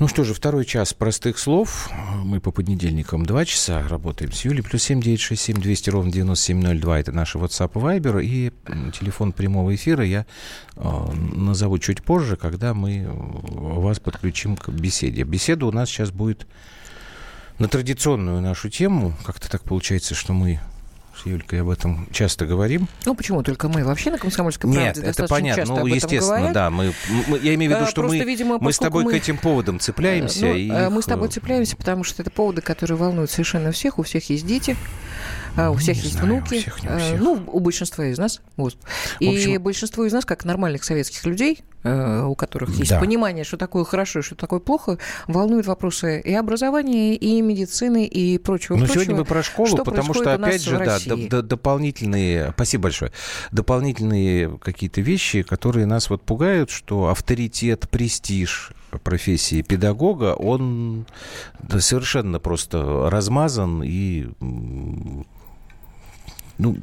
Ну что же, второй час простых слов. Мы по понедельникам два часа работаем с Юлей. Плюс семь девять шесть семь двести ровно девяносто семь ноль два. Это наш WhatsApp и Viber. И телефон прямого эфира я э, назову чуть позже, когда мы вас подключим к беседе. Беседа у нас сейчас будет на традиционную нашу тему. Как-то так получается, что мы с Юлькой об этом часто говорим. Ну, почему только мы? Вообще на «Комсомольской правде» Нет, это понятно. ну, естественно, говорят. да. Мы, мы, я имею в виду, что Просто, мы, видимо, мы с тобой мы... к этим поводам цепляемся. Ну, и мы их... с тобой цепляемся, потому что это поводы, которые волнуют совершенно всех. У всех есть дети. А, у всех ну, есть знаю, внуки. У всех, не у а, всех. Ну, у большинства из нас. Вот. И общем... большинство из нас, как нормальных советских людей, э, у которых есть да. понимание, что такое хорошо и что такое плохо, волнуют вопросы и образования, и медицины, и прочего. Но сегодня мы про школу, что потому что, опять же, да, д- дополнительные, спасибо большое, дополнительные какие-то вещи, которые нас вот пугают, что авторитет, престиж, профессии педагога, он совершенно просто размазан и ну,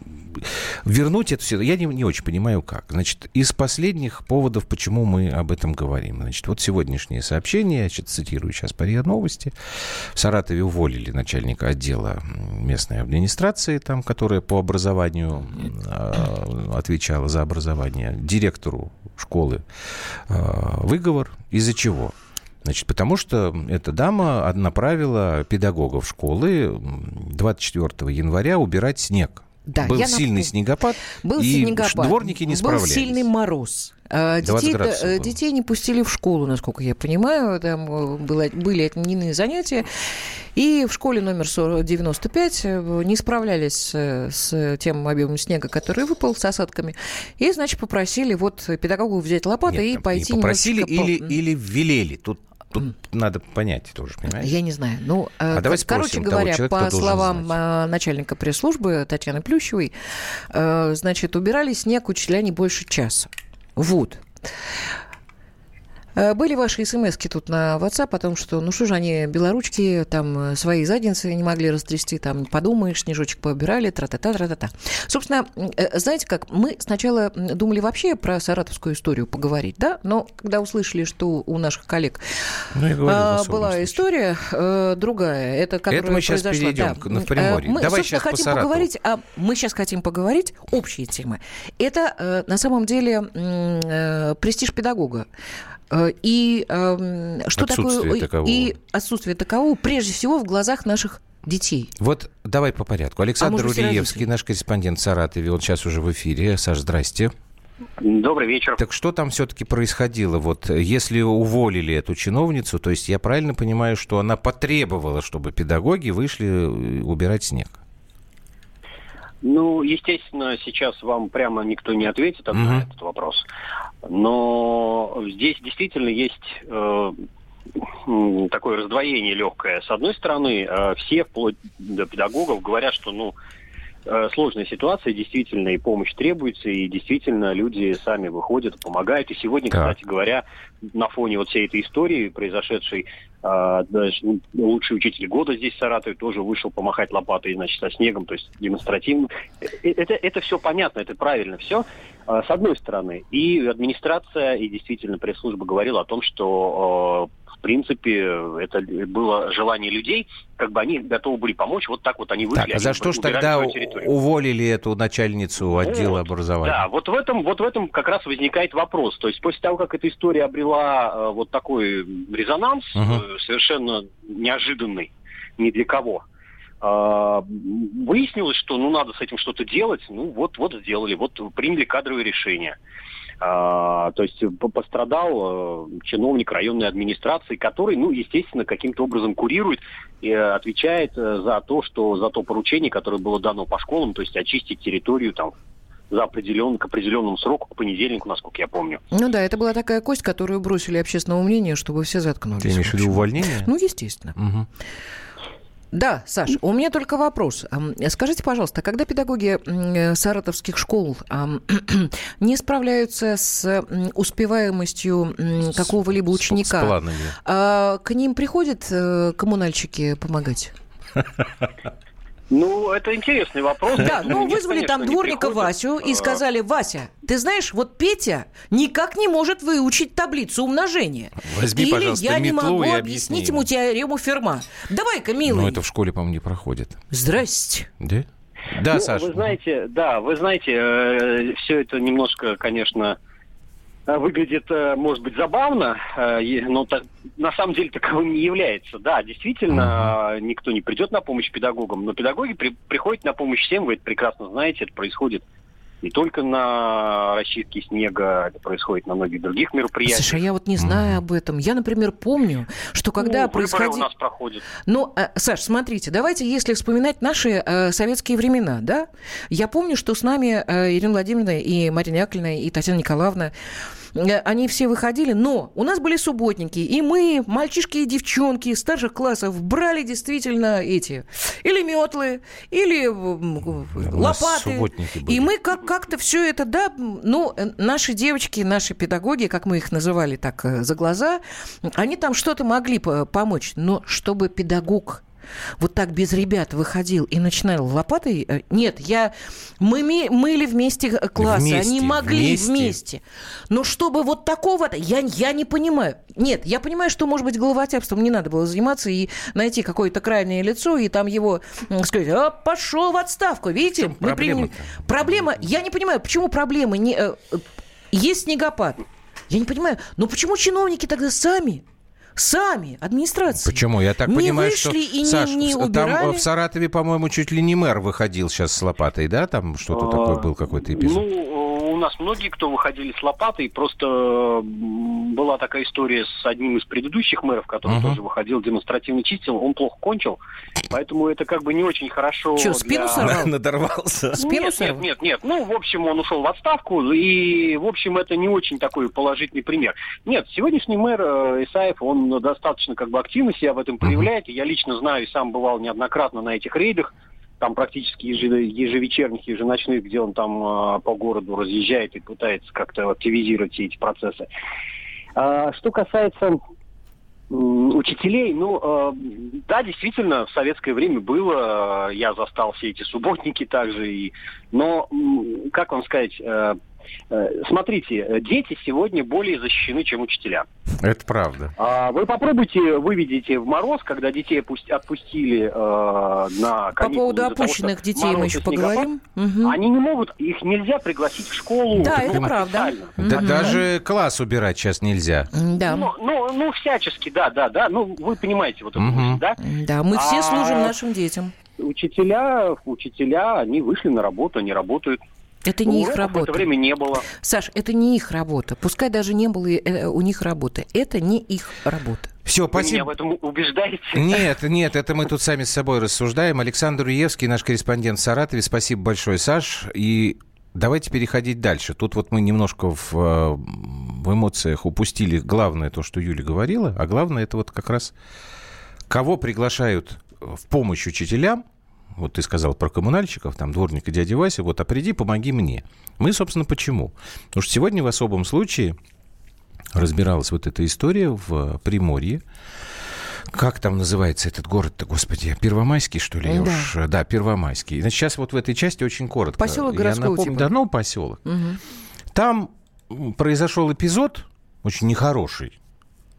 вернуть это все, я не, не очень понимаю, как. Значит, из последних поводов, почему мы об этом говорим. Значит, вот сегодняшнее сообщение, я цитирую сейчас по РИА Новости. В Саратове уволили начальника отдела местной администрации, там, которая по образованию э, отвечала за образование, директору школы э, выговор. Из-за чего? Значит, потому что эта дама направила педагогов школы 24 января убирать снег да, был сильный напом... снегопад, был и снегопад, дворники не справлялись. Был сильный мороз. А, детей, э, детей не пустили в школу, насколько я понимаю. Там э, было, были отменены занятия. И в школе номер 95 э, не справлялись с тем объемом снега, который выпал с осадками. И, значит, попросили вот педагогу взять лопаты Нет, и пойти... Попросили или, по... или велели. Тут Тут надо понять тоже, понимаешь? Я не знаю. Ну, а давай короче говоря, человека, по словам знать. А, начальника пресс-службы Татьяны Плющевой, э, значит, убирали снег учителя не больше часа. Вот. Э, были ваши смс тут на WhatsApp о том, что ну что же они, белоручки, там э, свои задницы не могли растрясти, там подумаешь, снежочек поубирали, тра-та-та, тра-та-та. Собственно, э, знаете как, мы сначала думали вообще про саратовскую историю поговорить, да, но когда услышали, что у наших коллег ну, говорю, а, была история э, другая, это которая это мы сейчас произошла, перейдем да. на Приморье. Мы, Давай сейчас хотим по поговорить, а мы сейчас хотим поговорить общие темы. Это э, на самом деле э, престиж педагога. Э, и э, что отсутствие такое такового. и отсутствие такового прежде всего в глазах наших детей. Вот давай по порядку. Александр а Уриевский, наш корреспондент в Саратове, он сейчас уже в эфире. Саш, здрасте. Добрый вечер. Так что там все-таки происходило? Вот если уволили эту чиновницу, то есть я правильно понимаю, что она потребовала, чтобы педагоги вышли э, убирать снег? Ну, естественно, сейчас вам прямо никто не ответит mm-hmm. на этот вопрос. Но здесь действительно есть э, такое раздвоение легкое. С одной стороны, э, все, вплоть до педагогов, говорят, что ну, сложная ситуация, действительно, и помощь требуется, и действительно люди сами выходят, помогают. И сегодня, так. кстати говоря, на фоне вот всей этой истории, произошедшей, э, даже лучший учитель года здесь в Саратове тоже вышел помахать лопатой, значит, со снегом, то есть демонстративно. Э, это, это все понятно, это правильно все, с одной стороны. И администрация, и действительно пресс-служба говорила о том, что принципе, это было желание людей, как бы они готовы были помочь, вот так вот они вышли. Так, а за что же тогда уволили эту начальницу отдела вот, образования? Да, вот в этом, вот в этом как раз возникает вопрос. То есть после того, как эта история обрела э, вот такой резонанс, угу. совершенно неожиданный ни для кого, э, выяснилось, что ну надо с этим что-то делать, ну вот, вот сделали, вот приняли кадровые решения. А, то есть пострадал э, чиновник районной администрации, который, ну, естественно, каким-то образом курирует и э, отвечает э, за то, что за то поручение, которое было дано по школам, то есть очистить территорию там за определен, к определенному сроку, к понедельнику, насколько я помню. Ну да, это была такая кость, которую бросили общественному мнению, чтобы все заткнулись. Ты имеешь в виду увольнение? Ну, естественно. Угу. Да, Саш, у меня только вопрос. Скажите, пожалуйста, когда педагоги э, саратовских школ не справляются с успеваемостью какого-либо ученика, с, с к ним приходят э, коммунальщики помогать? Ну, это интересный вопрос. Да, ну вызвали там дворника Васю и а. сказали, Вася, ты знаешь, вот Петя никак не может выучить таблицу умножения. Возьми, Или пожалуйста, я не могу объяснить ему теорему Ферма. Давай-ка, милый. Ну, это в школе, по-моему, не проходит. Здрасте. Да? Да, ну, Саша. Вы знаете, да, вы знаете, э, все это немножко, конечно, Э, выглядит, э, может быть, забавно, э, но на самом деле таковым не является. Да, действительно, никто не придет на помощь педагогам, но педагоги при, приходят на помощь всем, вы это прекрасно знаете, это происходит не только на расчистке снега, это происходит на многих других мероприятиях. Слушай, а я вот не знаю об этом. Я, например, помню, что когда ну, происходило... у нас проходят. Ну, э, Саш, смотрите, давайте, если вспоминать наши э, советские времена, да, я помню, что с нами э, Ирина Владимировна и Марина Яковлевна и Татьяна Николаевна Э, они все выходили, но у нас были субботники, и мы, мальчишки и девчонки старших классов, брали действительно эти или метлы, или лопаты. И мы как- как-то все это, да, ну, э, наши девочки, наши педагоги, как мы их называли так э, за глаза, они там что-то могли помочь, но чтобы педагог вот так без ребят выходил и начинал лопатой... Э, нет, я... Мы мыли вместе классы, вместе, они могли вместе. вместе. Но чтобы вот такого-то... Я, я не понимаю. Нет, я понимаю, что, может быть, головотяпством не надо было заниматься и найти какое-то крайнее лицо, и там его сказать, а, пошел в отставку. Видите? Мы проблема, проблема... Я не понимаю, почему проблема... Не... Э, есть снегопад. Я не понимаю, но почему чиновники тогда сами Сами, администрация. Почему? Я так не понимаю, вышли что... и Саш, не, не там в Саратове, по-моему, чуть ли не мэр выходил сейчас с лопатой, да? Там что-то а, такое был какой-то эпизод. Ну, у нас многие, кто выходили с лопатой, просто была такая история с одним из предыдущих мэров, который uh-huh. тоже выходил, демонстративно чистил, он плохо кончил, поэтому это как бы не очень хорошо Что, спину для... сорвал? Надорвался. Спину нет, сорвал? нет, нет, нет. Ну, в общем, он ушел в отставку, и, в общем, это не очень такой положительный пример. Нет, сегодняшний мэр э, Исаев, он достаточно как бы активно себя в этом проявляет. Я лично знаю и сам бывал неоднократно на этих рейдах, там практически ежевечерних, еженочных, где он там э, по городу разъезжает и пытается как-то активизировать все эти процессы. А, что касается учителей, ну, э, да, действительно, в советское время было, э, я застал все эти субботники также, и, но, как вам сказать, Э, смотрите, э, дети сегодня более защищены, чем учителя. Это правда. А, вы попробуйте, выведите в мороз, когда детей отпустили э, на каникулы. По поводу опущенных того, детей мы еще поговорим. Угу. Они не могут, их нельзя пригласить в школу. Да, это правда. Да, угу. Даже класс убирать сейчас нельзя. Да. Ну, ну, ну, всячески, да, да, да. Ну, вы понимаете вот это, угу. да? Да, мы все а... служим нашим детям. Учителя, учителя, они вышли на работу, они работают. Это не их работа. Время не было. Саш, это не их работа. Пускай даже не было э, у них работы. Это не их работа. Все, спасибо. Вы меня в этом убеждаете? Нет, нет, это мы тут сами с собой рассуждаем. Александр Уевский, наш корреспондент в Саратове. Спасибо большое, Саш. И давайте переходить дальше. Тут вот мы немножко в, э, в эмоциях упустили главное то, что Юля говорила, а главное это вот как раз кого приглашают в помощь учителям, вот ты сказал про коммунальщиков, там, дворника дяди Вася, вот, а приди, помоги мне. Мы, собственно, почему? Потому что сегодня в особом случае разбиралась вот эта история в Приморье. Как там называется этот город-то, господи? Первомайский, что ли? Да. Уж, да, Первомайский. Значит, сейчас вот в этой части очень коротко. Поселок городского напомню, типа. Да, ну, поселок. Угу. Там произошел эпизод очень нехороший.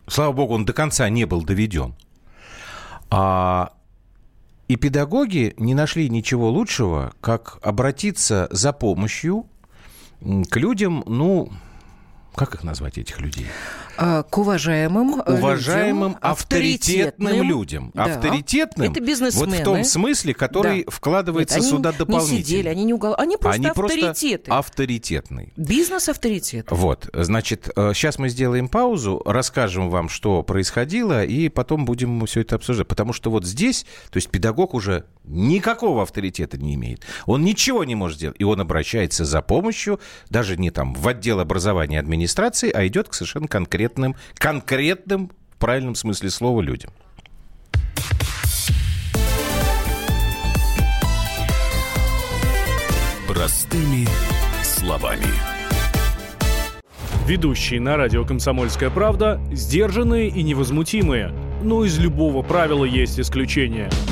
Слава богу, он до конца не был доведен. А и педагоги не нашли ничего лучшего, как обратиться за помощью к людям, ну, как их назвать, этих людей? А, к уважаемым, э, уважаемым людям, авторитетным людям. Да. Авторитетным Это бизнесмены. вот в том смысле, который да. вкладывается Нет, сюда дополнительно. не сидели, они не угол... Они просто они авторитеты. Просто авторитетный. Бизнес-авторитет. Вот, значит, сейчас э, мы сделаем паузу, расскажем вам, что происходило, и потом будем все это обсуждать. Потому что вот здесь, то есть педагог уже никакого авторитета не имеет. Он ничего не может сделать. И он обращается за помощью, даже не там в отдел образования и администрации, а идет к совершенно конкретным, конкретным, в правильном смысле слова, людям. Простыми словами. Ведущие на радио «Комсомольская правда» сдержанные и невозмутимые. Но из любого правила есть исключение –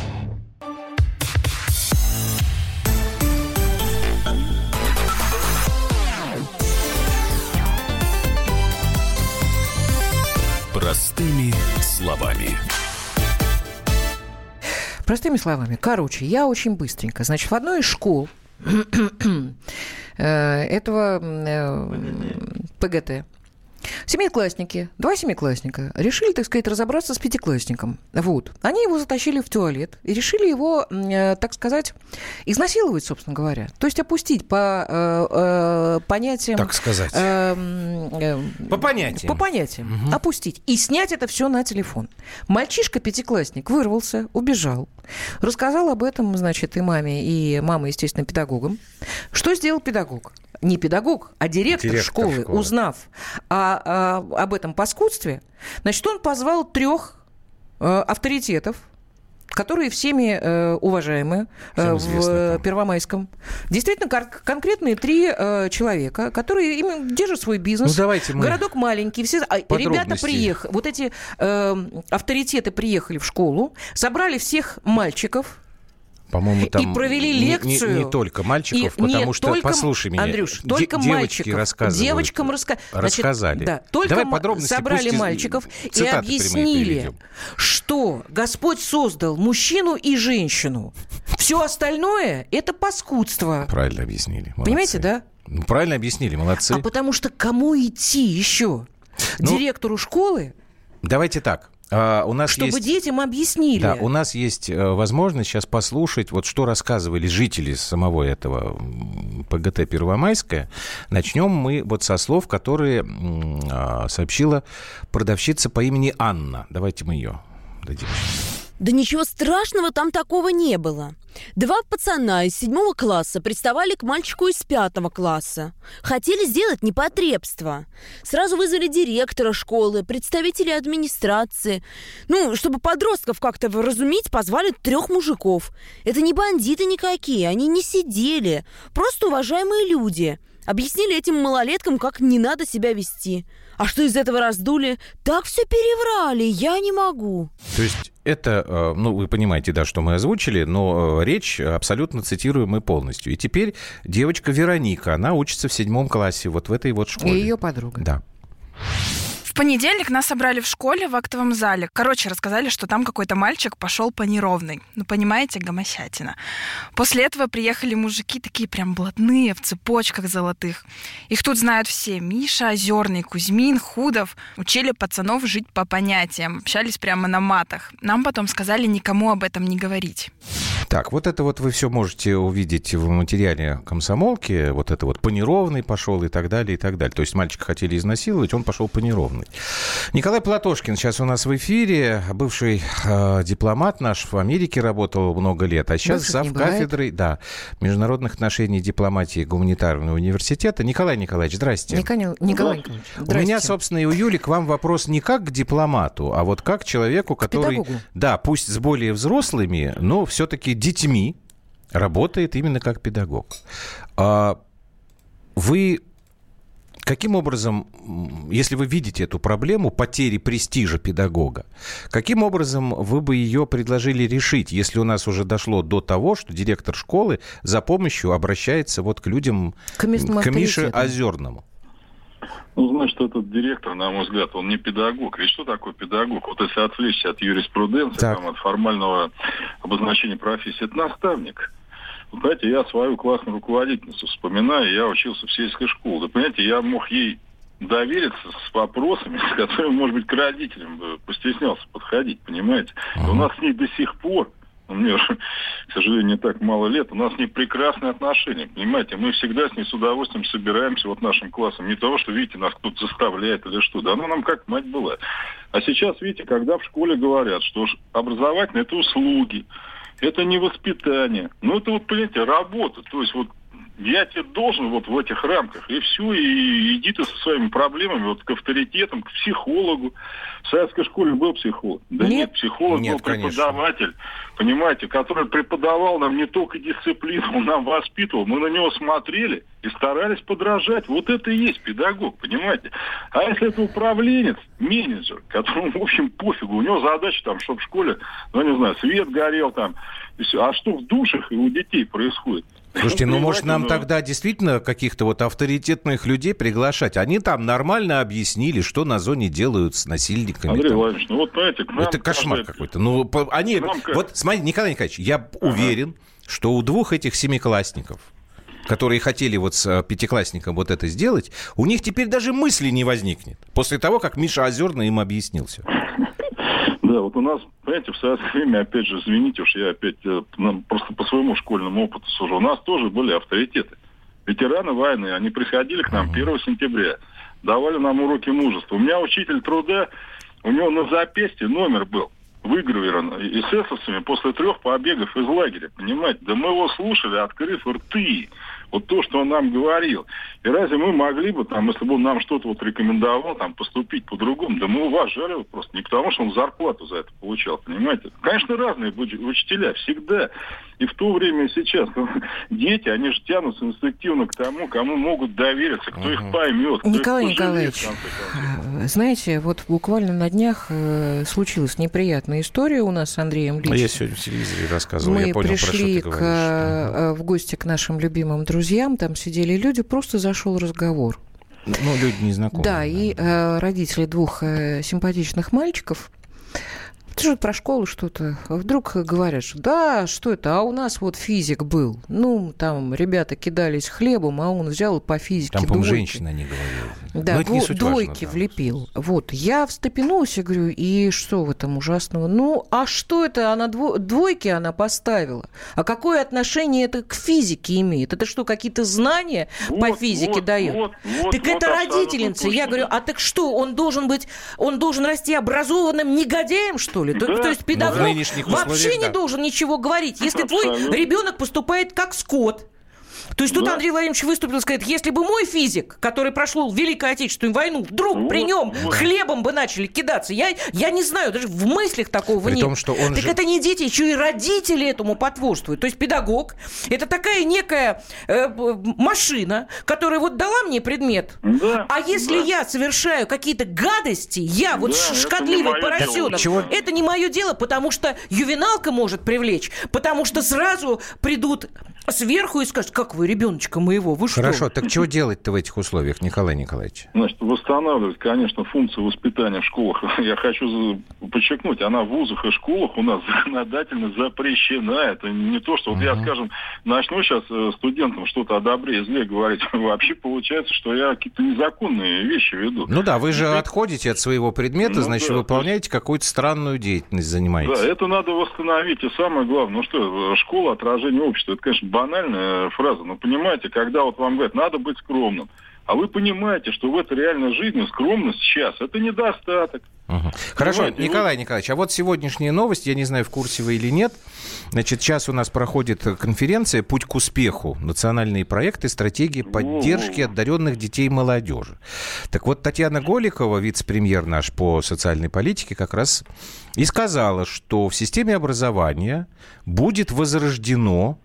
Простыми словами, короче, я очень быстренько. Значит, в одной из школ э, этого э, ПГТ Семиклассники, два семиклассника, решили, так сказать, разобраться с пятиклассником. Вот. Они его затащили в туалет и решили его, э, так сказать, изнасиловать, собственно говоря. То есть опустить по э, э, понятиям... Так сказать. э, э, По понятиям. По понятиям. Опустить. И снять это все на телефон. Мальчишка-пятиклассник вырвался, убежал. Рассказал об этом, значит, и маме, и мама, естественно, педагогам. Что сделал педагог? Не педагог, а директор, Директор школы, школы. узнав о- о- об этом паскудстве, значит, он позвал трех э, авторитетов, которые всеми э, уважаемы э, в э. Первомайском. Действительно, кон- конкретные три э, человека, которые именно держат свой бизнес. Ну, давайте мы Городок маленький, все. а, Ребята приехали, вот эти э, авторитеты приехали в школу, собрали всех мальчиков, По-моему, там и провели не- не- лекцию. Не, только мальчиков, И- потому нет, что, только- послушай меня, Андрюш, только девочки мальчиков. рассказывают. Девочкам раска- Значит, рассказали. да, только Давай подробности, собрали пусть мальчиков и объяснили, что Господь создал мужчину и женщину. Все остальное – это паскудство. Правильно объяснили. молодцы. Понимаете, да? Ну, правильно объяснили, молодцы. А потому что кому идти еще? Ну, Директору школы, Давайте так. А, у нас чтобы есть... детям объяснили. Да, у нас есть э, возможность сейчас послушать, вот что рассказывали жители самого этого ПГТ Первомайская. Начнем мы вот со слов, которые а, сообщила продавщица по имени Анна. Давайте мы ее дадим. Да ничего страшного там такого не было. Два пацана из седьмого класса приставали к мальчику из пятого класса. Хотели сделать непотребство. Сразу вызвали директора школы, представителей администрации. Ну, чтобы подростков как-то вразумить, позвали трех мужиков. Это не бандиты никакие, они не сидели. Просто уважаемые люди. Объяснили этим малолеткам, как не надо себя вести. А что из этого раздули? Так все переврали, я не могу. То есть это, э, ну, вы понимаете, да, что мы озвучили, но э, речь абсолютно цитируем и полностью. И теперь девочка Вероника, она учится в седьмом классе, вот в этой вот И школе. ее подруга. Да. В понедельник нас собрали в школе в актовом зале. Короче, рассказали, что там какой-то мальчик пошел по неровной. Ну, понимаете, гомосятина. После этого приехали мужики такие прям блатные, в цепочках золотых. Их тут знают все. Миша, Озерный, Кузьмин, Худов. Учили пацанов жить по понятиям. Общались прямо на матах. Нам потом сказали никому об этом не говорить. Так, вот это вот вы все можете увидеть в материале комсомолки. Вот это вот по неровной пошел и так далее, и так далее. То есть мальчика хотели изнасиловать, он пошел по неровной. Николай Платошкин сейчас у нас в эфире, бывший э, дипломат наш в Америке работал много лет, а сейчас Бывших зав кафедрой, да, международных отношений дипломатии гуманитарного университета. Николай Николаевич, здрасте. Николай, Николай Николаевич, У меня, здрасте. собственно, и у Юли к вам вопрос не как к дипломату, а вот как к человеку, который, педагогу. да, пусть с более взрослыми, но все-таки детьми работает именно как педагог. А вы каким образом, если вы видите эту проблему потери престижа педагога, каким образом вы бы ее предложили решить, если у нас уже дошло до того, что директор школы за помощью обращается вот к людям, К к Мише. Озерному? Ну, значит, этот директор, на мой взгляд, он не педагог. Ведь что такое педагог? Вот если отвлечься от юриспруденции, Так. там, от формального обозначения профессии, это наставник. Понимаете, я свою классную руководительницу вспоминаю, я учился в сельской школе. Вы понимаете, я мог ей довериться с вопросами, с которыми, может быть, к родителям бы постеснялся подходить, понимаете? И у нас с ней до сих пор, ну, мне уже, к сожалению, не так мало лет, у нас с ней прекрасные отношения, понимаете? Мы всегда с ней с удовольствием собираемся вот нашим классом. Не того, что, видите, нас кто-то заставляет или что. Да она нам как мать была. А сейчас, видите, когда в школе говорят, что ж образовательное это услуги, это не воспитание. Ну, это вот, понимаете, работа. То есть вот я тебе должен вот в этих рамках, и все, и иди ты со своими проблемами вот к авторитетам, к психологу. В советской школе был психолог. Да нет, нет психолог нет, был преподаватель, конечно. понимаете, который преподавал нам не только дисциплину, он нам воспитывал. Мы на него смотрели и старались подражать. Вот это и есть педагог, понимаете. А если это управленец, менеджер, которому, в общем, пофигу, у него задача там, чтобы в школе, ну, не знаю, свет горел там, а что в душах и у детей происходит? Слушайте, ну, может, нам тогда действительно каких-то вот авторитетных людей приглашать? Они там нормально объяснили, что на зоне делают с насильниками. Андрей Владимирович, ну вот знаете, нам Это кошмар кажется... какой-то. Ну, они... Нам... Вот, смотрите, Николай Николаевич, я ага. уверен, что у двух этих семиклассников, которые хотели вот с э, пятиклассником вот это сделать, у них теперь даже мысли не возникнет. После того, как Миша Озерный им объяснил все. Да, вот у нас, понимаете, в советское время, опять же, извините уж, я опять э, просто по своему школьному опыту сужу, у нас тоже были авторитеты. Ветераны войны, они приходили к нам 1 сентября, давали нам уроки мужества. У меня учитель труда, у него на запястье номер был выгравирован эсэсовцами после трех побегов из лагеря, понимаете? Да мы его слушали, открыв рты вот то, что он нам говорил. И разве мы могли бы, там, если бы он нам что-то вот рекомендовал, там, поступить по-другому? Да мы уважали его просто. Не потому, что он зарплату за это получал, понимаете? Конечно, разные учителя, всегда. И в то время, и сейчас. Дети, они же тянутся инстинктивно к тому, кому могут довериться, кто их поймет. Николай их Николаевич, а, знаете, вот буквально на днях э, случилась неприятная история у нас с Андреем Личным. Я сегодня в телевизоре рассказывал, Мы я понял, пришли к, э, в гости к нашим любимым друзьям друзьям, там сидели люди, просто зашел разговор. Ну, люди незнакомые. Да, да. и э, родители двух э, симпатичных мальчиков ты же про школу что-то. Вдруг говорят, что да, что это? А у нас вот физик был. Ну, там ребята кидались хлебом, а он взял по физике Там, по-моему, женщина не говорила. Да, Но дво- двойки важно, да. влепил. Вот, я встрепенулся, говорю, и что в этом ужасного? Ну, а что это она дво- двойки она поставила? А какое отношение это к физике имеет? Это что, какие-то знания вот, по физике вот, дает? Вот, вот, так вот, это родительница. Я говорю, а так что, он должен быть, он должен расти образованным негодяем, что ли? То, да. то есть педагог вообще да. не должен ничего говорить. Если Абсолютно. твой ребенок поступает как скот, то есть тут да. Андрей Владимирович выступил и сказал, если бы мой физик, который прошел Великую Отечественную войну, вдруг вот, при нем вот. хлебом бы начали кидаться, я, я не знаю, даже в мыслях такого при нет. Том, что он так же... это не дети, еще и родители этому потворствуют. То есть педагог – это такая некая э, машина, которая вот дала мне предмет. Да, а если да. я совершаю какие-то гадости, я вот да, шкодливый поросенок, Чего? это не мое дело, потому что ювеналка может привлечь, потому что сразу придут сверху и скажут, как вы, ребеночка моего, вы что? Хорошо, так чего делать-то в этих условиях, Николай Николаевич? Значит, восстанавливать, конечно, функцию воспитания в школах. Я хочу подчеркнуть, она в вузах и школах у нас законодательно запрещена. Это не то, что вот uh-huh. я, скажем, начну сейчас э, студентам что-то о добре и зле говорить. Вообще получается, что я какие-то незаконные вещи веду. Ну да, вы же и... отходите от своего предмета, ну, значит, да, выполняете есть... какую-то странную деятельность, занимаетесь. Да, это надо восстановить. И самое главное, ну что, школа отражение общества. Это, конечно, банальная фраза, но понимаете, когда вот вам говорят, надо быть скромным, а вы понимаете, что в этой реальной жизни скромность сейчас – это недостаток. Угу. Хорошо, Николай Николаевич, а вот сегодняшние новости, я не знаю, в курсе вы или нет. Значит, сейчас у нас проходит конференция «Путь к успеху. Национальные проекты, стратегии поддержки одаренных детей и молодежи». Так вот, Татьяна Голикова, вице-премьер наш по социальной политике, как раз и сказала, что в системе образования будет возрождено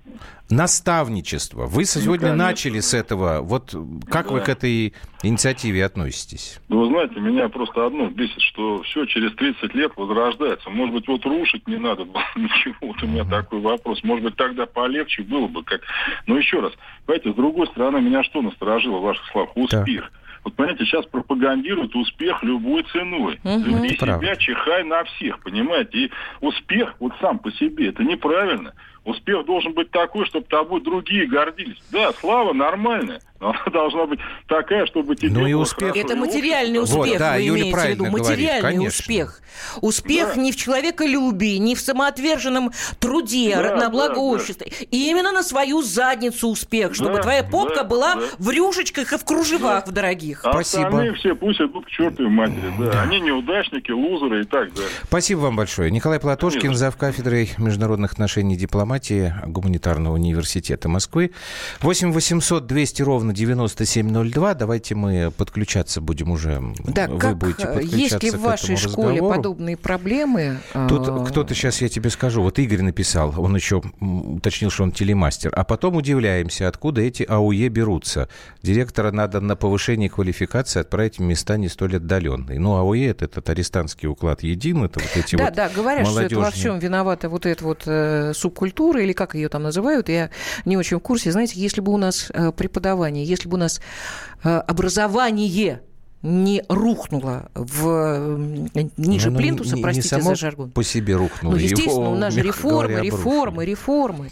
наставничество. Вы сегодня ну, начали с этого. Вот как да. вы к этой инициативе относитесь? Ну, вы знаете, меня просто одно бесит, что все через 30 лет возрождается. Может быть, вот рушить не надо было ничего. Вот у меня uh-huh. такой вопрос. Может быть, тогда полегче было бы. как. Но еще раз, понимаете, с другой стороны, меня что насторожило в ваших словах? Успех. Да. Вот понимаете, сейчас пропагандируют успех любой ценой. Угу. Люби себя, чихай на всех, понимаете? И успех вот сам по себе, это неправильно. Успех должен быть такой, чтобы тобой другие гордились. Да, слава нормальная, но она должна быть такая, чтобы тебе ну и успех... Это материальный успех, вот, да, вы Юля имеете в виду. Материальный говорит, успех. Успех да. не в человеколюбии, не в самоотверженном труде да, на благо да, общества. Да. И именно на свою задницу успех, чтобы да, твоя попка да, была да. в рюшечках и в кружевах да. в дорогих. А Спасибо. остальные все пусть идут к чертовой матери. Да. да. Они неудачники, лузеры и так далее. Спасибо вам большое. Николай Платошкин, зав. кафедрой международных отношений и дипломатии дипломатии Гуманитарного университета Москвы. 8 800 200 ровно 9702. Давайте мы подключаться будем уже. Да, Вы как, будете э, подключаться есть ли к в вашей школе разговору. подобные проблемы? Тут А, кто-то сейчас я тебе скажу. Вот Игорь написал, он еще уточнил, что он телемастер. А потом удивляемся, откуда эти АУЕ берутся. Директора надо на повышение квалификации отправить в места не столь отдаленные. Ну, АУЕ это этот арестантский уклад един, это вот эти Да, вот да, говорят, что это во молодежные. всем виновата вот эта вот э, субкультура, или как ее там называют, я не очень в курсе. Знаете, если бы у нас э, преподавание, если бы у нас э, образование не рухнуло в э, ниже Ну, ну, плинтуса, не- не простите само за жаргон. по себе рухнуло. Ну, естественно, Его, у нас же реформы, говоря, реформы, реформы.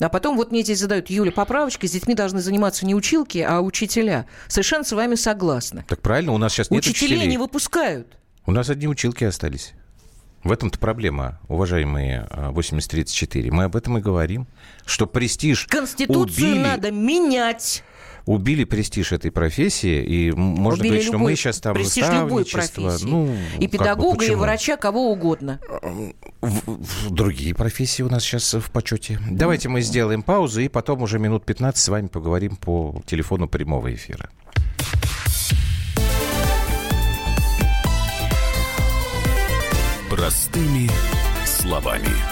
А потом вот мне здесь задают, Юля, поправочка, с детьми должны заниматься не училки, а учителя. Совершенно с вами согласна. Так правильно, у нас сейчас нет Учителей учителей. не выпускают. У нас одни училки остались. В этом-то проблема, уважаемые а, 8034. Мы об этом и говорим, что престиж Конституцию убили, надо менять. Убили престиж этой профессии, и можно Убили говорить, что любой мы сейчас там престиж любой профессии. ну, и как бы, педагога, и врача, кого угодно. В- в другие профессии у нас сейчас в почете. Давайте мы сделаем паузу, и потом уже минут 15 с вами поговорим по телефону прямого эфира. Простыми словами.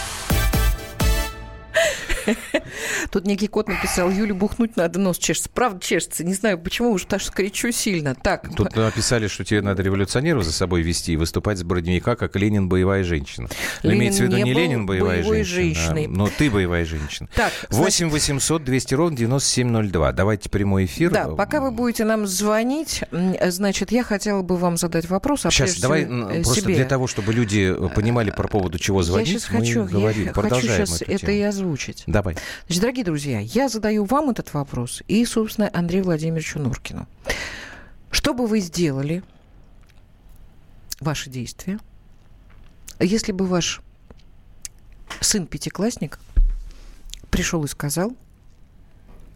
Тут некий кот написал, Юлю бухнуть надо, нос чешется. Правда чешется. Не знаю, почему, уж потому что кричу сильно. Так, Тут написали, что тебе надо революционеров за собой вести и выступать с Бородиньяка, как Ленин боевая женщина. Но Ленин имеется в виду не не Ленин боевая женщина, женщиной. а, но ты боевая женщина. Так, 8 800 200 ровно 9702. Давайте прямой эфир. Да, пока вы будете нам звонить, значит, я хотела бы вам задать вопрос. А Сейчас, давай э, просто себе. для того, чтобы люди э, понимали, по поводу чего я звонить, сейчас мы хочу, говорим, я хочу продолжаем сейчас эту это и озвучить. Давай. Значит, дорогие друзья, я задаю вам этот вопрос и, собственно, Андрею Владимировичу Нуркину. Что бы вы сделали, ваши действия, если бы ваш сын-пятиклассник пришел и сказал,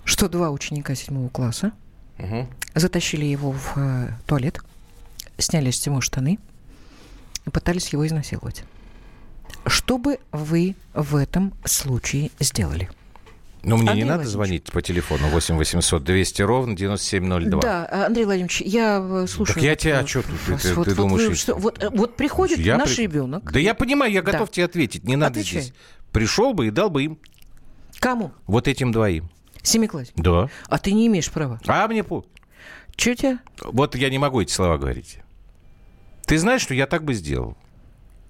что два ученика седьмого класса Мгм. затащили его в э, туалет, сняли с него штаны и пытались его изнасиловать. Что бы вы в этом случае сделали? Ну, мне Андрей не надо Владимирович. звонить по телефону 8 800 200 ровно 9702. Да, Андрей Владимирович, я э, слушаю. Так я тебя, а что тут? вас. Ты, Вот- ты вот думаешь... вы что, вот, э, вот приходит Я наш при- ребенок. Да я понимаю, я Да. готов тебе ответить. Не надо Отвечай. здесь. Пришел бы и дал бы им. Кому? Вот этим двоим. Семиклассник. Да. А ты не имеешь права. А мне по... Че тебе? Вот я не могу эти слова говорить. Ты знаешь, что я так бы сделал?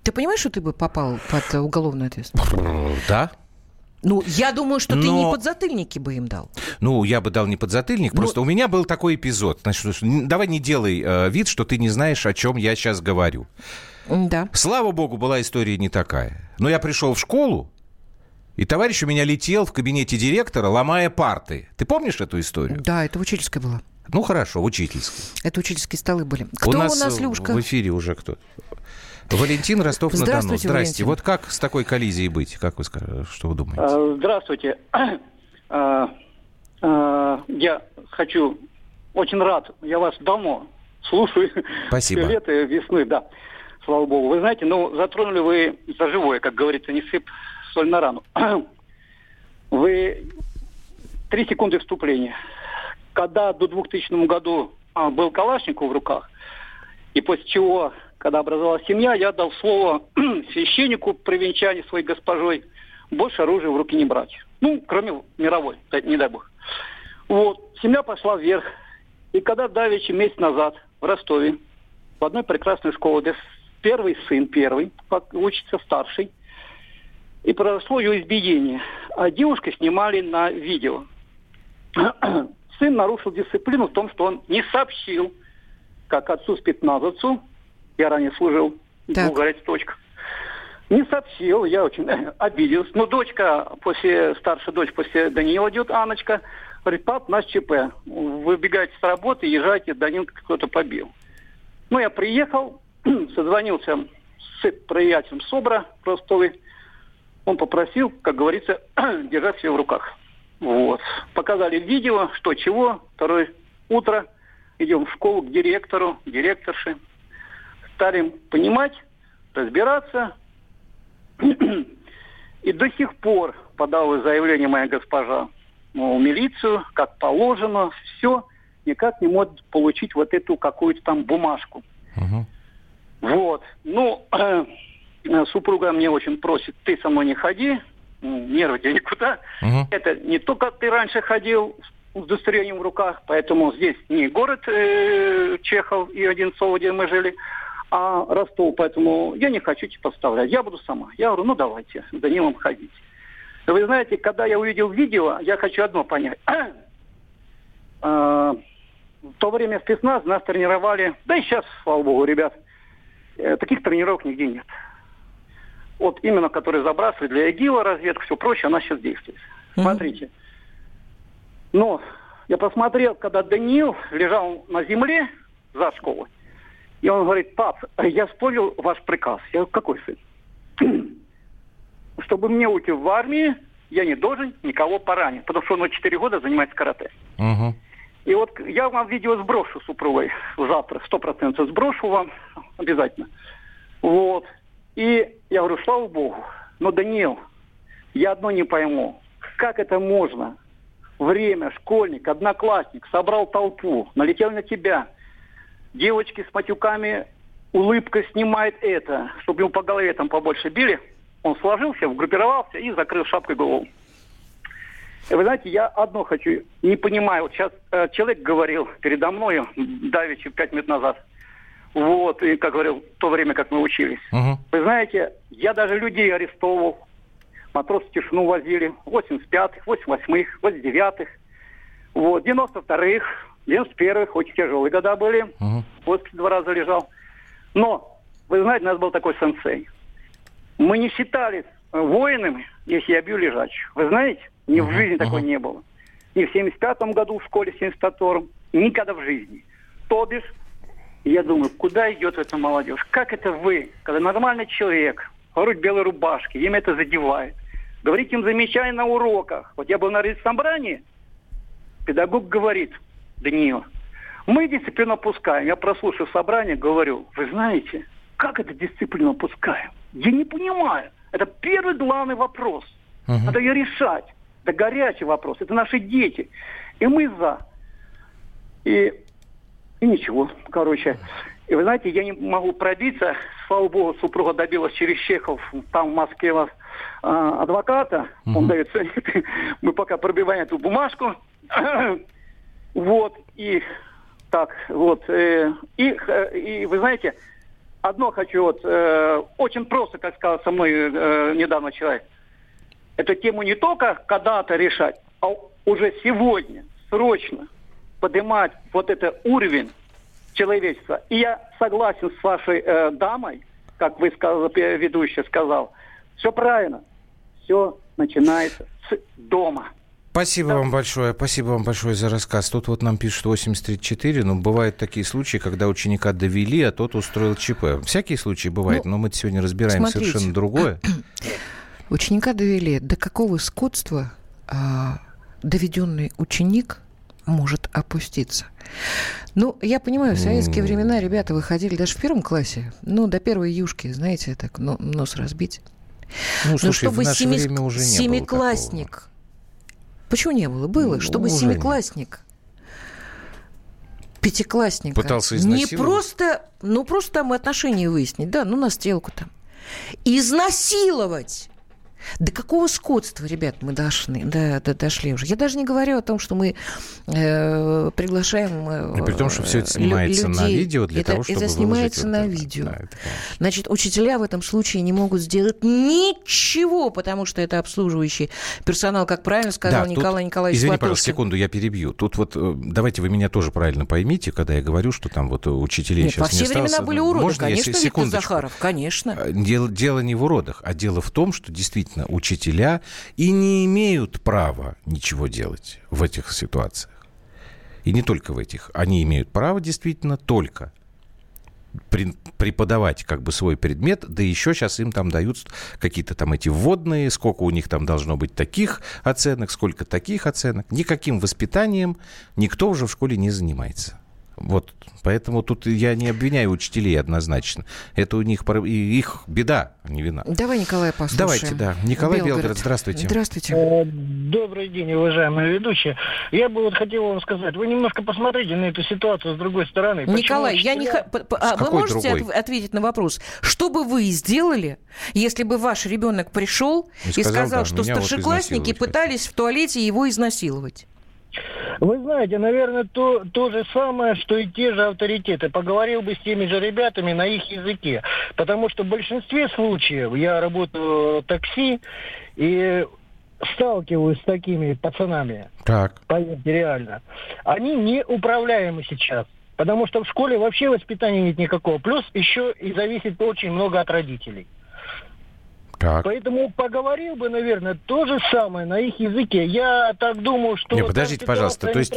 Ты понимаешь, что ты бы попал под э, уголовную ответственность? Да. Ну, я думаю, что ты не Но- подзатыльники бы им дал. Ну, я бы дал не подзатыльник, Ну- просто у меня был такой эпизод. Значит, давай не делай э, вид, что ты не знаешь, о чем я сейчас говорю. Да. Слава богу, была история не такая. Но я пришел в школу, и товарищ у меня летел в кабинете директора, ломая парты. Ты помнишь эту историю? Да, это учительская была. Ну, хорошо, в учительской. Это учительские столы были. Кто у нас, у нас, Люшка? в эфире уже кто? Валентин Ростов-на-Дону. Здравствуйте, Здрасте. Валентин. Вот как с такой коллизией быть? Как вы скажете, что вы думаете? А, Здравствуйте. А, а, Я хочу, очень рад, я вас давно слушаю. Спасибо. Все лето, весны, да. Слава богу. Вы знаете, ну, затронули вы за живое, как говорится, не сыпь соль на рану. Вы три секунды вступления. Когда до 2000 году был Калашников в руках, и после чего, когда образовалась семья, я дал слово священнику при своей госпожой больше оружия в руки не брать. Ну, кроме мировой, да, не дай бог. Вот, семья пошла вверх. И когда давеча месяц назад в Ростове в одной прекрасной школе, без первый сын, первый, учится старший, и произошло ее избиение. А девушка снимали на видео. Сын нарушил дисциплину в том, что он не сообщил, как отцу-спецназовцу, я ранее служил так. в горячих точках, не сообщил, я очень обиделся. Но дочка, после, старшая дочь после Даниила идет, Аночка, говорит, пап, наш ЧП, вы бегаете с работы, езжайте, Данил кто-то побил. Ну, я приехал, созвонился с приятелем Собра Ростовой, он попросил, как говорится, держать себя в руках. Вот. Показали видео, что чего. Второе утро идем в школу к директору, директорше. Стали понимать, разбираться. И до сих пор подала заявление моя госпожа ну, в милицию, как положено, все, никак не может получить вот эту какую-то там бумажку. Угу. Вот. Ну, супруга мне очень просит, ты со мной не ходи, нервы тебе никуда. Угу. Это не только ты раньше ходил с удостоверением в руках, поэтому здесь не город э, Чехов и Одинцово, где мы жили, а Ростов, поэтому я не хочу тебя подставлять, я буду сама. Я говорю, ну давайте, с Данилом ходить. Вы знаете, когда я увидел видео, я хочу одно понять. А, в то время спецназ нас тренировали, да и сейчас, слава богу, ребят, э, таких тренировок нигде нет вот именно которые забрасывают для ИГИЛа, разведку, все прочее, она сейчас действует. Mm-hmm. Смотрите. Но я посмотрел, когда Даниил лежал на земле за школой, и он говорит, пап, я вспомнил ваш приказ. Я говорю, какой сын? Чтобы мне уйти в армию, я не должен никого поранить, потому что он на 4 года занимается карате. Uh-huh. И вот я вам видео сброшу супругой завтра, сто процентов сброшу вам обязательно. Вот. И я говорю, слава богу. Но, Даниил, я одно не пойму. Как это можно? Время, школьник, одноклассник, собрал толпу, налетел на тебя. Девочки с матюками, улыбкой снимает это, чтобы ему по голове там побольше били. Он сложился, вгруппировался и закрыл шапкой голову. Вы знаете, я одно хочу, не понимаю, вот сейчас э, человек говорил передо мною, давеча, пять минут назад – вот, и, как говорил, в то время, как мы учились. Угу. Вы знаете, я даже людей арестовывал. Матросы тишину возили. 85-х, 88-х, 89-х. Вот, 92-х, 91-х, очень тяжелые года были. Угу. После два раза лежал. Но, вы знаете, у нас был такой сенсей. Мы не считались воинами, если я бью лежачую. Вы знаете, ни uh в жизни uh такой не было. Ни в 75-м году в школе, в 75-м, никогда в жизни. То бишь, я думаю, куда идет эта молодежь? Как это вы, когда нормальный человек, говорит белой рубашке, им это задевает. Говорить им замечания на уроках. Вот я был на собрании, педагог говорит, Даниил, мы дисциплину опускаем. Я прослушал собрание, говорю, вы знаете, как это дисциплину опускаем? Я не понимаю. Это первый главный вопрос. Угу. Надо ее решать. Это горячий вопрос. Это наши дети. И мы за. И и ничего, короче. И вы знаете, я не могу пробиться. Слава богу, супруга добилась через Чехов, там в Москве вас э, адвоката. Угу. Он дает Мы пока пробиваем эту бумажку. вот, и так, вот. Э, и, э, и вы знаете, одно хочу вот, э, очень просто, как сказал со мной э, недавно человек. Эту тему не только когда-то решать, а уже сегодня, срочно поднимать вот этот уровень человечества. И я согласен с вашей э, дамой, как вы сказали, ведущий сказал. Все правильно. Все начинается с дома. Спасибо да. вам большое, спасибо вам большое за рассказ. Тут вот нам пишут 8034, но бывают такие случаи, когда ученика довели, а тот устроил ЧП. Всякие случаи бывают, ну, но мы сегодня разбираем смотрите. совершенно другое. Ученика довели. До какого скотства а, доведенный ученик может опуститься. Ну, я понимаю, в советские времена ребята выходили даже в первом классе, ну, до первой юшки, знаете, так ну, нос разбить. Ну, слушай, Но чтобы в наше семи... время уже не семиклассник... Почему не было? Было, ну, чтобы семиклассник пятиклассника. Пытался Не просто, ну просто там отношения выяснить, да, ну на стрелку там. Изнасиловать До какого скотства, ребят, мы дошли, да, да, дошли уже? Я даже не говорю о том, что мы э, приглашаем э, И при том, что все это снимается людей. на видео для это, того, чтобы Это снимается на это. видео. Да, это. Значит, учителя в этом случае не могут сделать ничего, потому что это обслуживающий персонал, как правильно сказал Да, тут- Николай Николаевич Извини, Сватовский. пожалуйста, секунду, я перебью. Тут вот э, давайте вы меня тоже правильно поймите, когда я говорю, что там вот учителей Нет, сейчас во все не осталось. времена были уроды, Можно конечно, Виктор? Захаров, конечно. Э, Дело, дело не в уродах, а дело в том, что действительно учителя и не имеют права ничего делать в этих ситуациях. И не только в этих. Они имеют право действительно только преподавать как бы свой предмет, да еще сейчас им там дают какие-то там эти вводные, сколько у них там должно быть таких оценок, сколько таких оценок. Никаким воспитанием никто уже в школе не занимается. Вот, поэтому тут я не обвиняю учителей однозначно. Это у них их беда, а не вина. Давай Николая послушаем. Давайте, да. Николай Белгород, здравствуйте. Здравствуйте. Э, Добрый день, уважаемые ведущие. Я бы вот хотел вам сказать, вы немножко посмотрите на эту ситуацию с другой стороны. Почему Николай, я не... а Вы можете другой? отв- ответить на вопрос, что бы вы сделали, если бы ваш ребенок пришел И и сказал, сказал, да, что вот старшеклассники изнасиловать пытались в туалете его изнасиловать? Вы знаете, наверное, то, то же самое, что и те же авторитеты. Поговорил бы с теми же ребятами на их языке. Потому что в большинстве случаев я работаю в такси и сталкиваюсь с такими пацанами. Так. Поверьте, реально. Они неуправляемы сейчас. Потому что в школе вообще воспитания нет никакого. Плюс еще и зависит очень много от родителей. Так. Поэтому поговорил бы, наверное, то же самое на их языке. Я так думаю, что... Не, подождите, пожалуйста. То есть,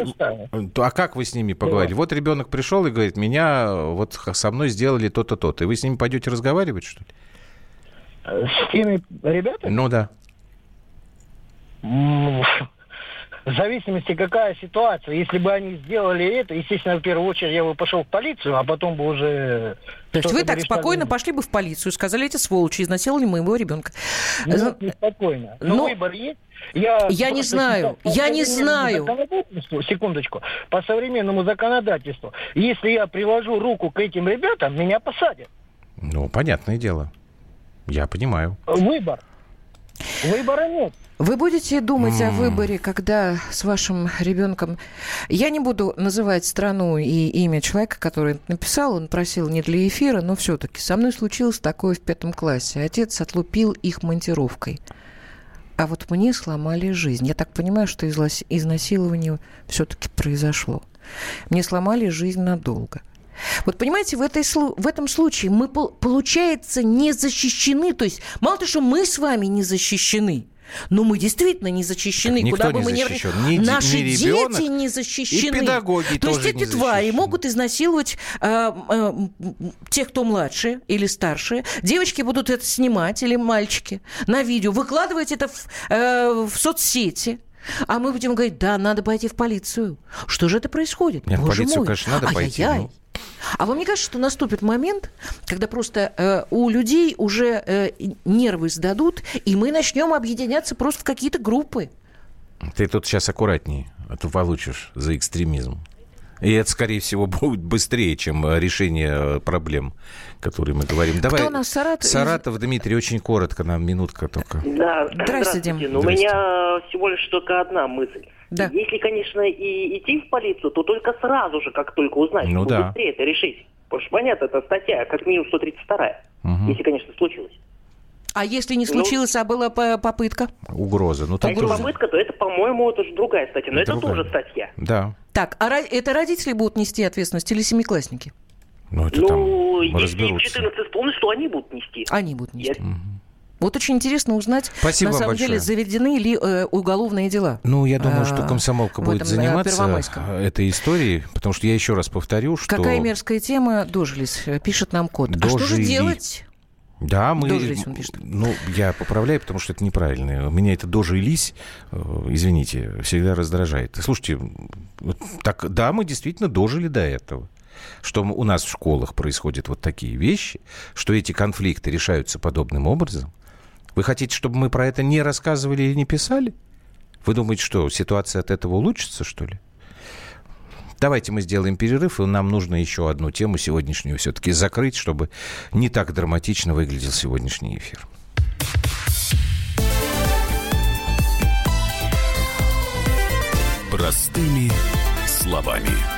а как вы с ними поговорили? Вот ребенок пришел и говорит, меня э, вот со мной сделали то-то, то-то. И вы с ними пойдете разговаривать, что ли? Э, С теми ребятами? Ну да. В зависимости, какая ситуация. Если бы они сделали это, естественно, в первую очередь я бы пошел в полицию, а потом бы уже... То есть вы так спокойно пошли бы в полицию, сказали, эти сволочи изнасиловали моего ребенка. Нет, не спокойно. Но Ну, выбор есть. Я, я не знаю, считаю, я не знаю. секундочку. По современному законодательству, если я приложу руку к этим ребятам, меня посадят. Ну, понятное дело. Я понимаю. Выбор. Выбора нет. Вы будете думать о М. выборе, когда с вашим ребенком... Я не буду называть страну и имя человека, который это написал, он просил не для эфира, но все-таки со мной случилось такое в пятом классе. Отец отлупил их монтировкой. А вот мне сломали жизнь. Я так понимаю, что изнасилование все-таки произошло. Мне сломали жизнь надолго. Вот понимаете, в, этой, в этом случае мы, пол- получается, не защищены. То есть мало того, что мы с вами не защищены, но мы действительно не защищены. Так Куда бы мы ни защищен. Ни ди- Наши ни ребенок, дети не защищены. и педагоги То есть тоже эти не твари могут изнасиловать э, э, тех, кто младше или старше. Девочки будут это снимать или мальчики на видео, выкладывать это в, э, в соцсети. А мы будем говорить, да, надо пойти в полицию. Что же это происходит? Нет, в Боже полицию, мой. конечно, надо пойти, Ай-яй-яй. ну. А вам не кажется, что наступит момент, когда просто э, у людей уже э, нервы сдадут, и мы начнем объединяться просто в какие-то группы? Ты тут сейчас аккуратнее, а то получишь за экстремизм. И это, скорее всего, будет быстрее, чем э, решение э, проблем, которые мы говорим. Давай, у нас Саратов? Саратов, Дмитрий, очень коротко, нам минутка только. Да, Здравствуйте, Дим. Ну, У Здрасте. меня всего лишь только одна мысль. Да. Если, конечно, и идти в полицию, то только сразу же, как только узнать, Ну да. быстрее это решить. Потому что, понятно, это статья, как минимум 132 Мгм. если, конечно, случилось. А если не Ну. случилось, а была по- попытка? Угроза. Ну, А там если попытка, то это, по-моему, это же другая статья. Но это Другая. тоже статья. Да. Так, а это родители будут нести ответственность или семиклассники? Ну, это ну, там если разберутся. 14 исполнилось, то они будут нести. Они будут нести. Я- Вот очень интересно узнать, Спасибо на самом деле, большое. заведены ли э, уголовные дела. Ну, я думаю, что А, комсомолка будет этом, заниматься этой историей, потому что я еще раз повторю, что... Какая мерзкая тема, дожились, э, пишет нам кот. А что же Дожили. делать? Да, мы... Дожились, он пишет. Ну, я поправляю, потому что это неправильно. Меня это дожились, э, извините, всегда раздражает. Слушайте, так, да, мы действительно дожили до этого. Что у нас в школах происходят вот такие вещи, что эти конфликты решаются подобным образом. Вы хотите, чтобы мы про это не рассказывали и не писали? Вы думаете, что ситуация от этого улучшится, что ли? Давайте мы сделаем перерыв, и нам нужно еще одну тему сегодняшнюю все-таки закрыть, чтобы не так драматично выглядел сегодняшний эфир. Простыми словами.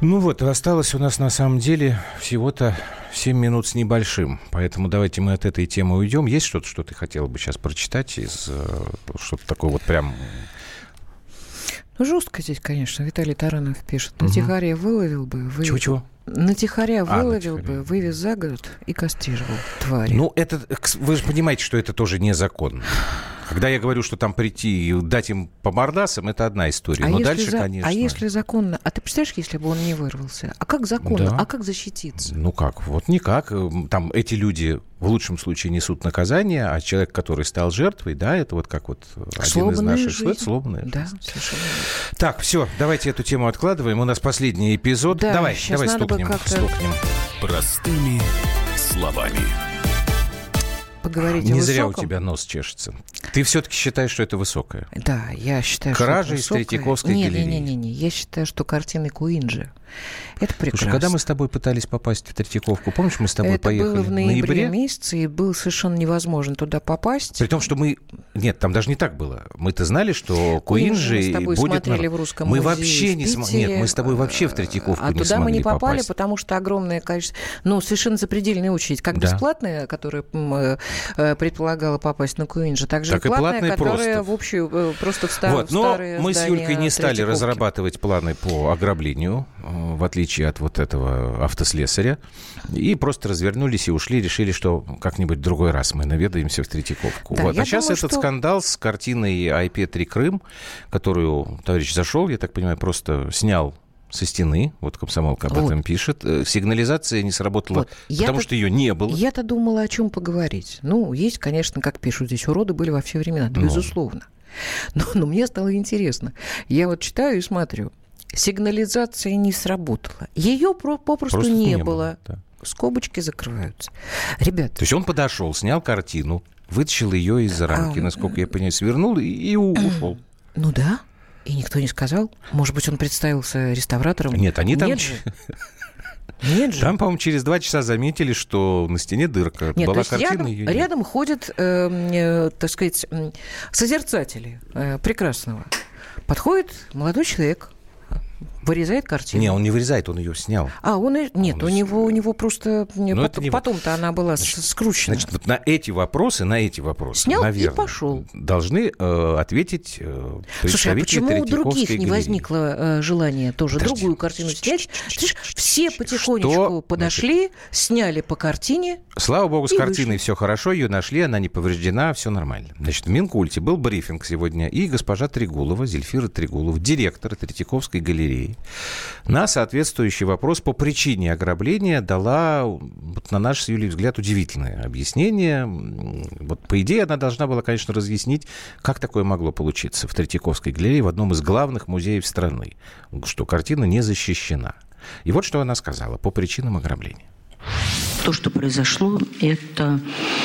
Ну вот, осталось у нас на самом деле всего-то 7 минут с небольшим. Поэтому давайте мы от этой темы уйдем. Есть что-то, что ты хотела бы сейчас прочитать из э, что-то такое вот прям Ну, жестко здесь, конечно. Виталий Таранов пишет. На тихаре выловил бы. Вы... Чего-чего? На тихаря А, на выловил бы, вывез за город и кастировал твари. Ну, это, вы же понимаете, что это тоже незаконно. Когда я говорю, что там прийти и дать им по мордасам, это одна история. а, Но дальше, за- конечно... а если законно? А ты представляешь, если бы он не вырвался? А как законно? Да. А как защититься? Ну как? Вот никак. Эм, Там эти люди в лучшем случае несут наказание, а человек, который стал жертвой, да, это вот как вот один из Сломанная наших... жизнь. Это сломанная Да, жизнь. совершенно. Так, все, давайте эту тему откладываем. У нас последний эпизод. Да, давай, давай надо бы стукнем, как-то- стукнем. Простыми словами. Поговорить Не о зря у тебя нос чешется. Ты все-таки считаешь, что это высокое? Да, я считаю, Кража что это из высокое. Третьяковской не, галереи. Не, не, не, не. Я считаю, что картины Куинджи. Это прекрасно. Слушай, когда мы с тобой пытались попасть в Третьяковку, помнишь, мы с тобой Это поехали было в ноябре, ноябре? месяце, и было совершенно невозможно туда попасть. При том, что мы... Нет, там даже не так было. Мы-то знали, что с тобой будет... смотрели в Русском Мы музее вообще не смогли... Нет, мы с тобой вообще в Третьяковку А не туда мы не попали, попасть. потому что огромное количество... Ну, совершенно запредельная очередь. Как Да. бесплатная, которая э, э, предполагала попасть на Куинджи, так же Так и платная, которая просто. в общую... э, Просто в стар- Вот, но старые мы с Юлькой не стали разрабатывать планы по ограблению, в отличие от вот этого автослесаря, и просто развернулись и ушли, решили, что как-нибудь в другой раз мы наведаемся в Третьяковку. Да, вот. я А сейчас думаю, этот что- скандал с картиной IP3 Крым, которую товарищ зашел, я так понимаю, просто снял со стены, вот комсомолка об Вот. этом пишет. Э, Сигнализация не сработала, Вот. потому Я-то- что ее не было. Я-то думала, о чем поговорить. Ну, есть, конечно, как пишут здесь, уроды были во все времена, Ну. безусловно. Но, но мне стало интересно. Я вот читаю и смотрю. Сигнализация не сработала. Ее про- попросту Просто не, не было. было, да. Скобочки закрываются. Ребят, То есть он подошел, снял картину, вытащил ее из рамки, А, насколько я понимаю, свернул и, и ушел. ну да, и никто не сказал. Может быть, он представился реставратором? Нет, они там... Нет же. Нет же. Там, по-моему, через два часа заметили, что на стене дырка. Нет, Была то есть картина, рядом, ее нет. рядом ходят, э, э, так сказать, созерцатели э, прекрасного. Подходит молодой человек, вырезает картину. Не, он не вырезает, он ее снял. А, он и... Нет, у него, у него просто... не, Ну, пот- не- Потом-то она была с- скручена. Значит, вот на эти вопросы, на эти вопросы, Снял и наверное, пошел. должны э, ответить э, Слушай, а почему у других не галереи. возникло э, желания тоже Подожди. другую картину снять? Все потихонечку Что? подошли, сняли по картине. Слава богу, с И картиной все хорошо, ее нашли, она не повреждена, все нормально. Значит, в Минкульте был брифинг сегодня, и госпожа Трегулова, Зельфира Трегулова, директор Третьяковской галереи, на соответствующий вопрос по причине ограбления дала, вот, на наш с Юлей взгляд, удивительное объяснение. Вот, по идее, она должна была, конечно, разъяснить, как такое могло получиться в Третьяковской галерее, в одном из главных музеев страны, что картина не защищена. И вот что она сказала по причинам ограбления. То, что произошло, это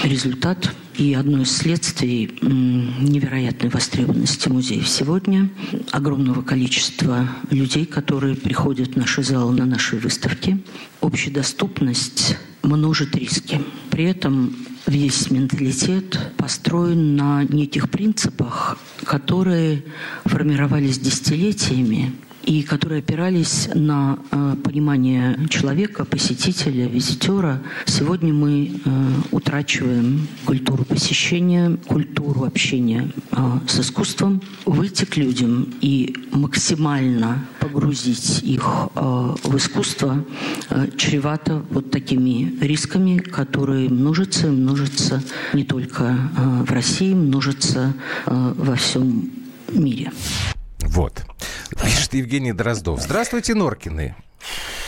результат и одно из следствий невероятной востребованности музеев сегодня, огромного количества людей, которые приходят в наши залы на наши выставки. Общедоступность множит риски. При этом весь менталитет построен на неких принципах, которые формировались десятилетиями и которые опирались на э, понимание человека, посетителя, визитера. Сегодня мы э, утрачиваем культуру посещения, культуру общения э, с искусством. Выйти к людям и максимально погрузить их э, в искусство э, чревато вот такими рисками, которые множатся множатся не только э, в России, множатся э, во всем мире. Вот. Пишет Евгений Дроздов. Здравствуйте, Норкины.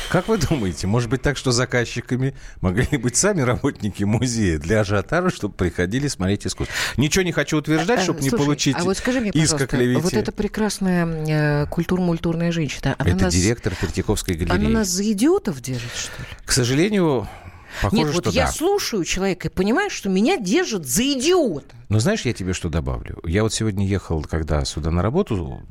Как вы думаете, может быть так, что заказчиками могли быть сами работники музея для ажиотажа, чтобы приходили смотреть искусство? Ничего не хочу утверждать, чтобы не Слушай, получить а вот скажи мне, пожалуйста, вот эта прекрасная э, культур-мультурная женщина, она Это нас, директор Третьяковской галереи. она нас за идиотов держит, что ли? К сожалению, похоже, Нет, вот что я да. слушаю человека и понимаю, что меня держат за идиота. Но знаешь, я тебе что добавлю? Я вот сегодня ехал, когда сюда на работу,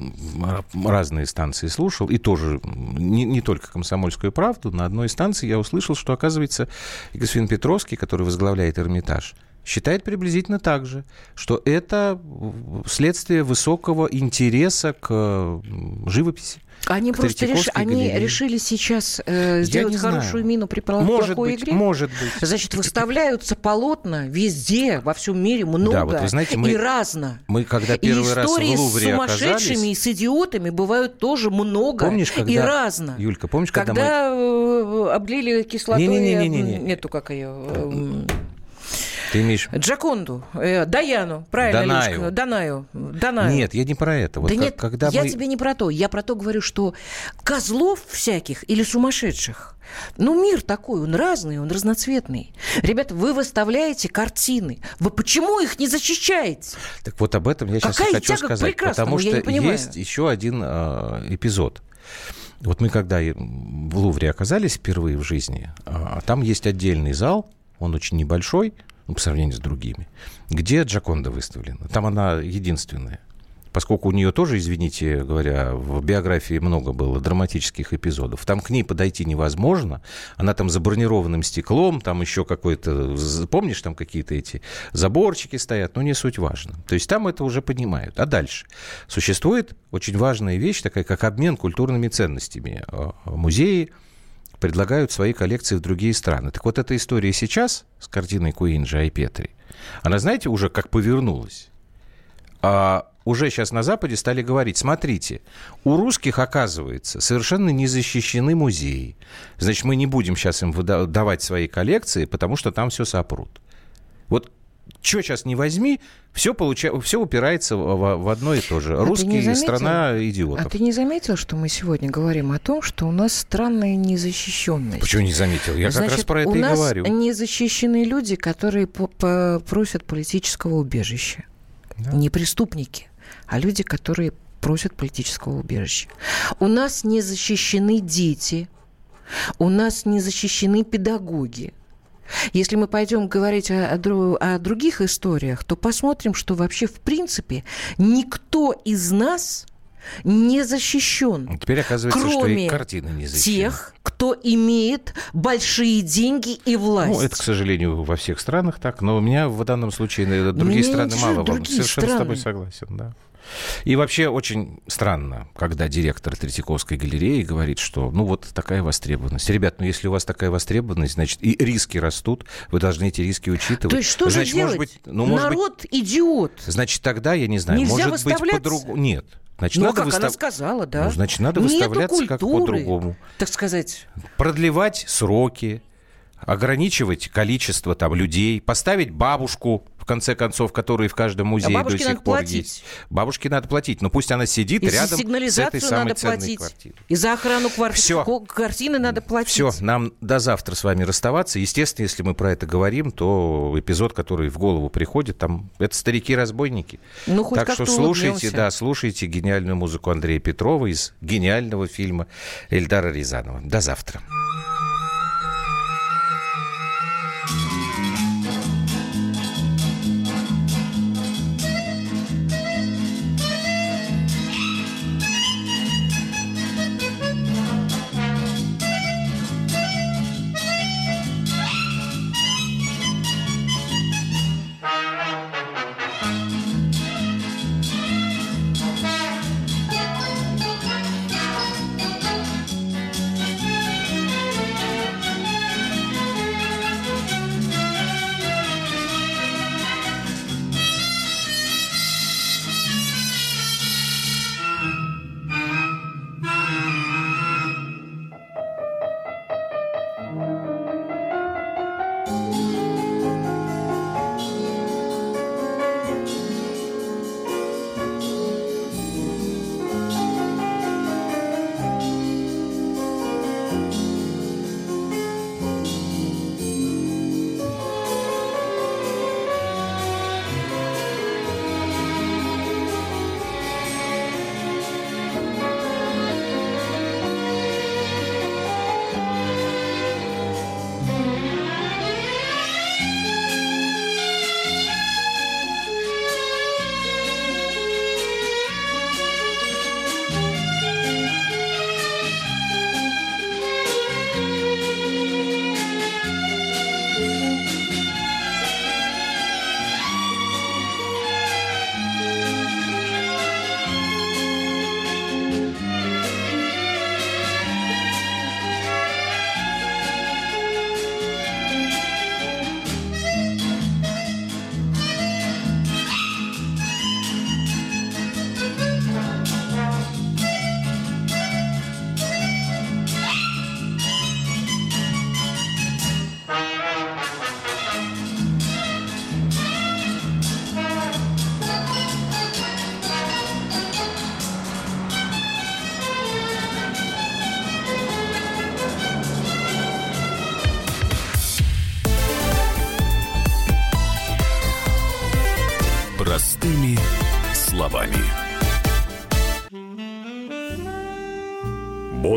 разные станции слушал, и тоже не, не только «Комсомольскую правду», на одной станции я услышал, что, оказывается, господин Петровский, который возглавляет Эрмитаж, считает приблизительно так же, что это следствие высокого интереса к живописи. Они просто реш- они решили сейчас э, сделать не знаю. хорошую мину при плохой Может быть, игре. может быть. Значит, выставляются полотна везде, во всем мире много Да, вот вы знаете, мы- и разно. Мы когда И первый раз в истории с Лувре сумасшедшими оказались... и с идиотами бывают тоже много Помнишь, когда... и разно. Юлька, помнишь, когда, мы... Когда э, облили кислотой Не-не-не-не-не. м, эту, как ее, Ты имеешь... Джаконду, э, Даяну, правильно, Данаю. Люська? Данаю. Данаю. Нет, я не про это. Вот да как- нет, когда я мы... тебе не про то. Я про то говорю, что козлов всяких или сумасшедших, ну, мир такой, он разный, он разноцветный. Ребята, вы выставляете картины. Вы почему их не защищаете? Так вот об этом я сейчас Какая хочу сказать. Потому что есть еще один э, эпизод. Вот мы когда в Лувре оказались впервые в жизни, а, там есть отдельный зал, он очень небольшой, ну, по сравнению с другими, где Джаконда выставлена. Там она единственная. Поскольку у нее тоже, извините говоря, в биографии много было драматических эпизодов. Там к ней подойти невозможно. Она там за бронированным стеклом, там еще какой-то... Помнишь, там какие-то эти заборчики стоят? Но не суть важно. То есть там это уже понимают. А дальше? Существует очень важная вещь, такая как обмен культурными ценностями. Э, Музеи предлагают свои коллекции в другие страны. Так вот, эта история сейчас с картиной Куинджи Айпетри, она, знаете, уже как повернулась. А уже сейчас на Западе стали говорить, смотрите, у русских, оказывается, совершенно не защищены музеи. Значит, мы не будем сейчас им давать свои коллекции, потому что там все сопрут. Вот что сейчас не возьми, все, получа... все упирается в, в- одно и то же. А Русские заметил? страна идиотов. А ты не заметил, что мы сегодня говорим о том, что у нас странная незащищенность? Почему не заметил? Я как раз Значит, про это у и нас говорю. не защищены люди, которые просят политического убежища. Не преступники, а люди, которые просят политического убежища. У нас не защищены дети, у нас не защищены педагоги. Если мы пойдем говорить о, о о других историях, то посмотрим, что вообще в принципе никто из нас не защищен. Теперь оказывается, что кроме и картины не защищены. тех, кто имеет большие деньги и власть. Ну, это, к сожалению, во всех странах так, но у меня в данном случае другие Меня страны мало другие Совершенно с тобой страны. согласен, да. И вообще очень странно, когда директор Третьяковской галереи говорит, что ну вот такая востребованность. Ребят, ну если у вас такая востребованность, значит и риски растут, вы должны эти риски учитывать. То есть что значит, же может делать? быть, ну, может быть, Народ идиот. значит, тогда, я не знаю, Нельзя может быть, по-другому. Нет. Значит, ну, надо как она выстав- сказала, да. Ну, значит, надо Нету выставляться как культуры, по-другому. Так сказать. продлевать сроки, ограничивать количество там людей, поставить бабушку, конце концов, которые в каждом музее до бабушке сих надо пор платить. есть. Бабушке надо платить, но пусть она сидит И рядом с этой самой надо ценной платить. квартирой. И за охрану квар- Всё. ко- картины надо платить. Все, нам до завтра с вами расставаться. Естественно, если мы про это говорим, то эпизод, который в голову приходит, там это старики-разбойники. Ну, хоть так что слушайте, улыбнемся. да, слушайте гениальную музыку Андрея Петрова из гениального фильма Эльдара Рязанова. До завтра.